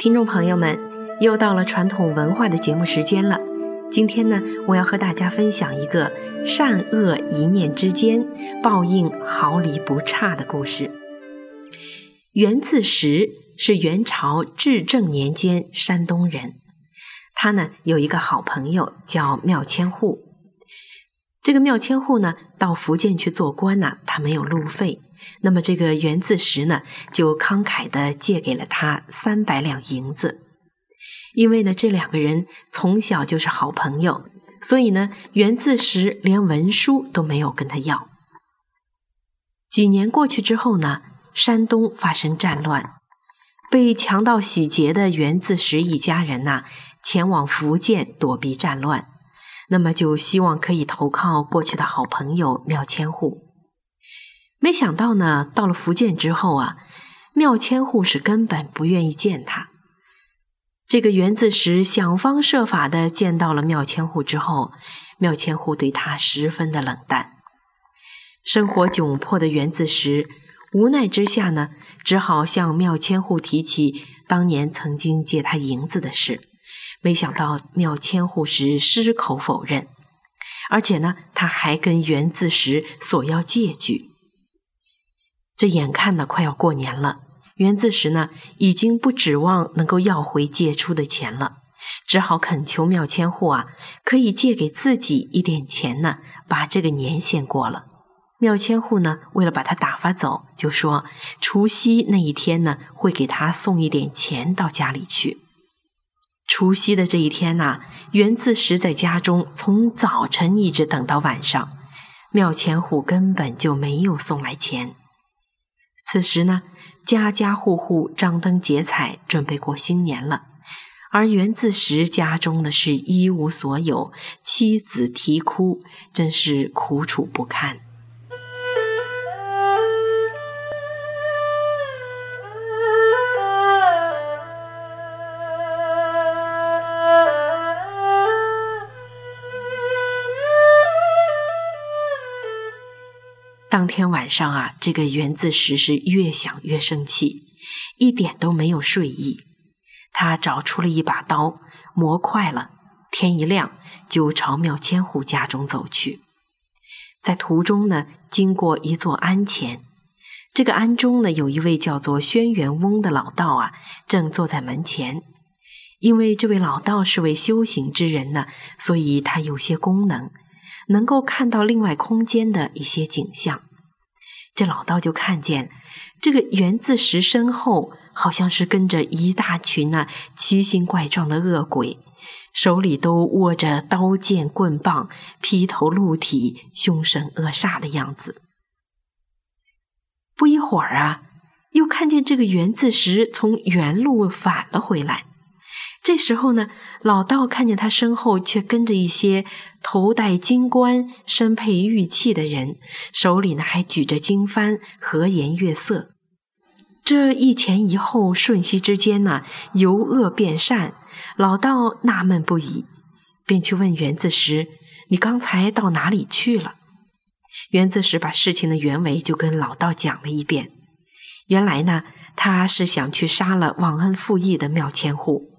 听众朋友们，又到了传统文化的节目时间了。今天呢，我要和大家分享一个善恶一念之间，报应毫厘不差的故事。袁自实是元朝至正年间山东人，他呢有一个好朋友叫缪千户。这个缪千户呢到福建去做官呢，他没有路费，那么这个袁自实呢就慷慨地借给了他三百两银子。因为呢这两个人从小就是好朋友，所以呢袁自实连文书都没有跟他要。几年过去之后呢。山东发生战乱，被强盗洗劫的袁自实一家人呐，前往福建躲避战乱，那么就希望可以投靠过去的好朋友缪千户。没想到呢，到了福建之后啊，缪千户是根本不愿意见他。这个袁自实想方设法的见到了缪千户之后，缪千户对他十分的冷淡。生活窘迫的袁自实。无奈之下呢，只好向缪千户提起当年曾经借他银子的事。没想到缪千户是矢口否认，而且呢，他还跟袁自实索要借据。这眼看呢快要过年了，袁自实呢已经不指望能够要回借出的钱了，只好恳求缪千户啊，可以借给自己一点钱呢，把这个年先过了。缪千户呢，为了把他打发走，就说除夕那一天呢，会给他送一点钱到家里去。除夕的这一天呢，袁自实在家中从早晨一直等到晚上，缪千户根本就没有送来钱。此时呢，家家户户张灯结彩，准备过新年了，而袁自实家中的是一无所有，妻子啼哭，真是苦楚不堪。当天晚上啊，这个袁自实是越想越生气，一点都没有睡意。他找出了一把刀，磨快了，天一亮就朝缪千户家中走去。在途中呢，经过一座庵前，这个庵中呢，有一位叫做轩辕翁的老道啊，正坐在门前。因为这位老道是位修行之人呢，所以他有些功能。能够看到另外空间的一些景象，这老道就看见这个袁自石身后好像是跟着一大群那奇形怪状的恶鬼，手里都握着刀剑棍棒，披头露体，凶神恶煞的样子。不一会儿啊，又看见这个袁自石从原路返了回来。这时候呢，老道看见他身后却跟着一些头戴金冠、身佩玉器的人，手里呢还举着经幡，和颜悦色。这一前一后，瞬息之间呢，由恶变善。老道纳闷不已，便去问袁子时：“你刚才到哪里去了？”袁子时把事情的原委就跟老道讲了一遍。原来呢，他是想去杀了忘恩负义的庙千户。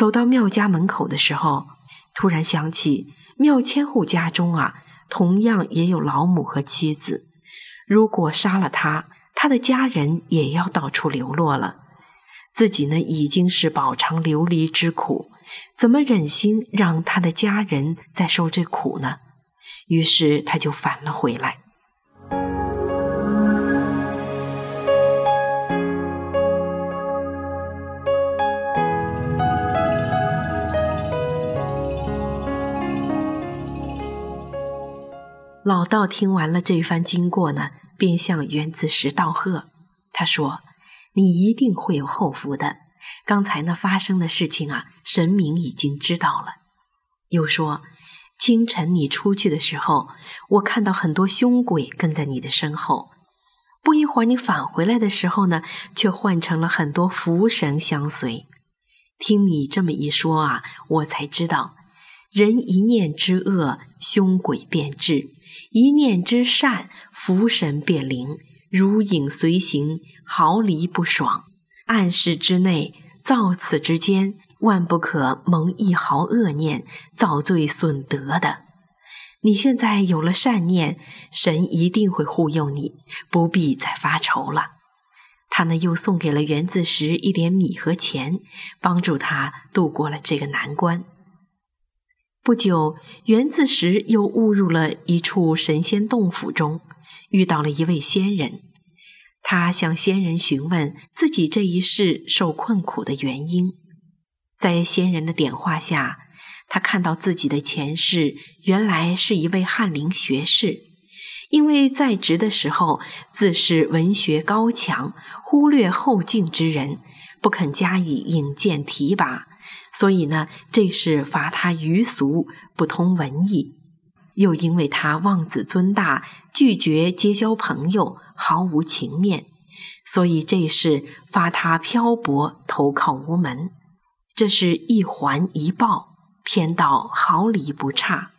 走到庙家门口的时候，突然想起庙千户家中啊，同样也有老母和妻子。如果杀了他，他的家人也要到处流落了。自己呢，已经是饱尝流离之苦，怎么忍心让他的家人再受这苦呢？于是他就返了回来。老道听完了这番经过呢，便向原子石道贺。他说：“你一定会有后福的。刚才那发生的事情啊，神明已经知道了。又说，清晨你出去的时候，我看到很多凶鬼跟在你的身后。不一会儿你返回来的时候呢，却换成了很多福神相随。听你这么一说啊，我才知道，人一念之恶，凶鬼便至。”一念之善，福神变灵，如影随形，毫厘不爽。暗室之内，造次之间，万不可蒙一毫恶念，造罪损德的。你现在有了善念，神一定会护佑你，不必再发愁了。他呢，又送给了袁自石一点米和钱，帮助他度过了这个难关。不久，袁自石又误入了一处神仙洞府中，遇到了一位仙人。他向仙人询问自己这一世受困苦的原因，在仙人的点化下。他看到自己的前世原来是一位翰林学士，因为在职的时候自恃文学高强，忽略后进之人，不肯加以引荐提拔，所以呢，这是罚他愚俗，不通文艺；又因为他妄自尊大，拒绝结交朋友，毫无情面，所以这是罚他漂泊，投靠无门。这是一环一报。天道毫厘不差，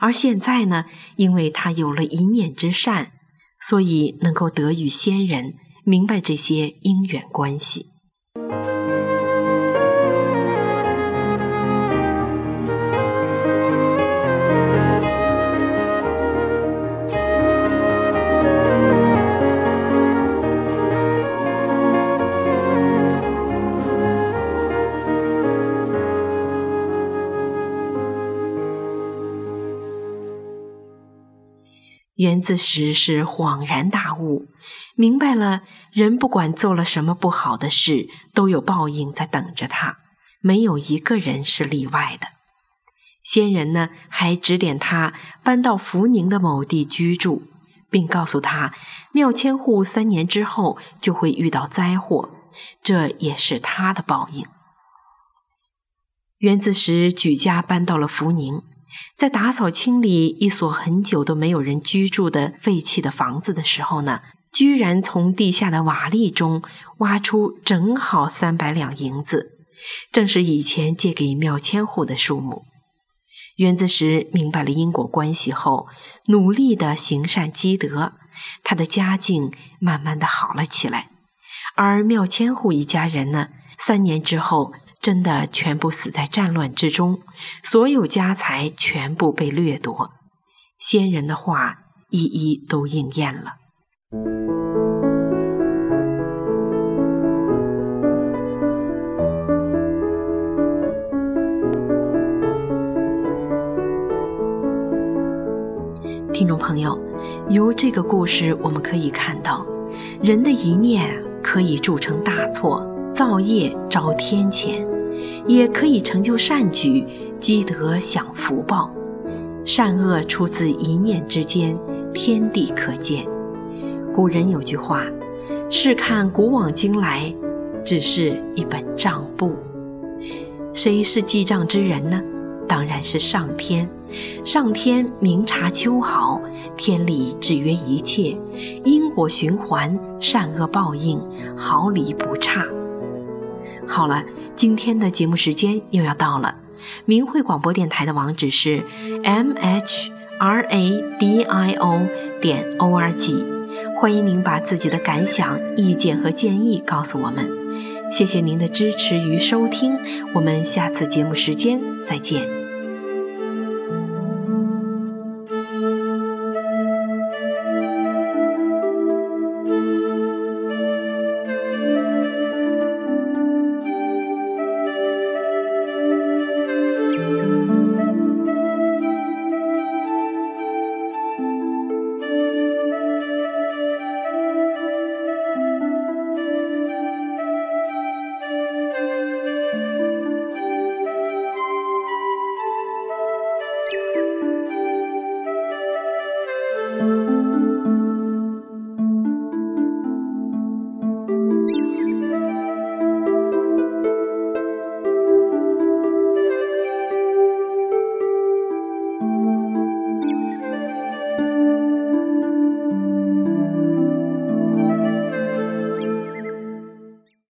而现在呢，因为他有了一念之善，所以能够得遇仙人，明白这些因缘关系。袁自石是恍然大悟，明白了人不管做了什么不好的事，都有报应在等着他，没有一个人是例外的。仙人呢，还指点他搬到福宁的某地居住，并告诉他，庙千户三年之后就会遇到灾祸，这也是他的报应。袁自石举家搬到了福宁。在打扫清理一所很久都没有人居住的废弃的房子的时候呢，居然从地下的瓦砾中挖出正好三百两银子，正是以前借给庙千户的数目。袁子石明白了因果关系后，努力的行善积德，他的家境慢慢的好了起来。而庙千户一家人呢，三年之后。真的全部死在战乱之中，所有家财全部被掠夺，先人的话一一都应验了。听众朋友，由这个故事我们可以看到，人的一念可以铸成大错，造业招天谴。也可以成就善举，积德享福报。善恶出自一念之间，天地可见。古人有句话：“试看古往今来，只是一本账簿。”谁是记账之人呢？当然是上天。上天明察秋毫，天理制约一切，因果循环，善恶报应，毫厘不差。好了。今天的节目时间又要到了，明慧广播电台的网址是 m h r a d i o 点 o r g，欢迎您把自己的感想、意见和建议告诉我们。谢谢您的支持与收听，我们下次节目时间再见。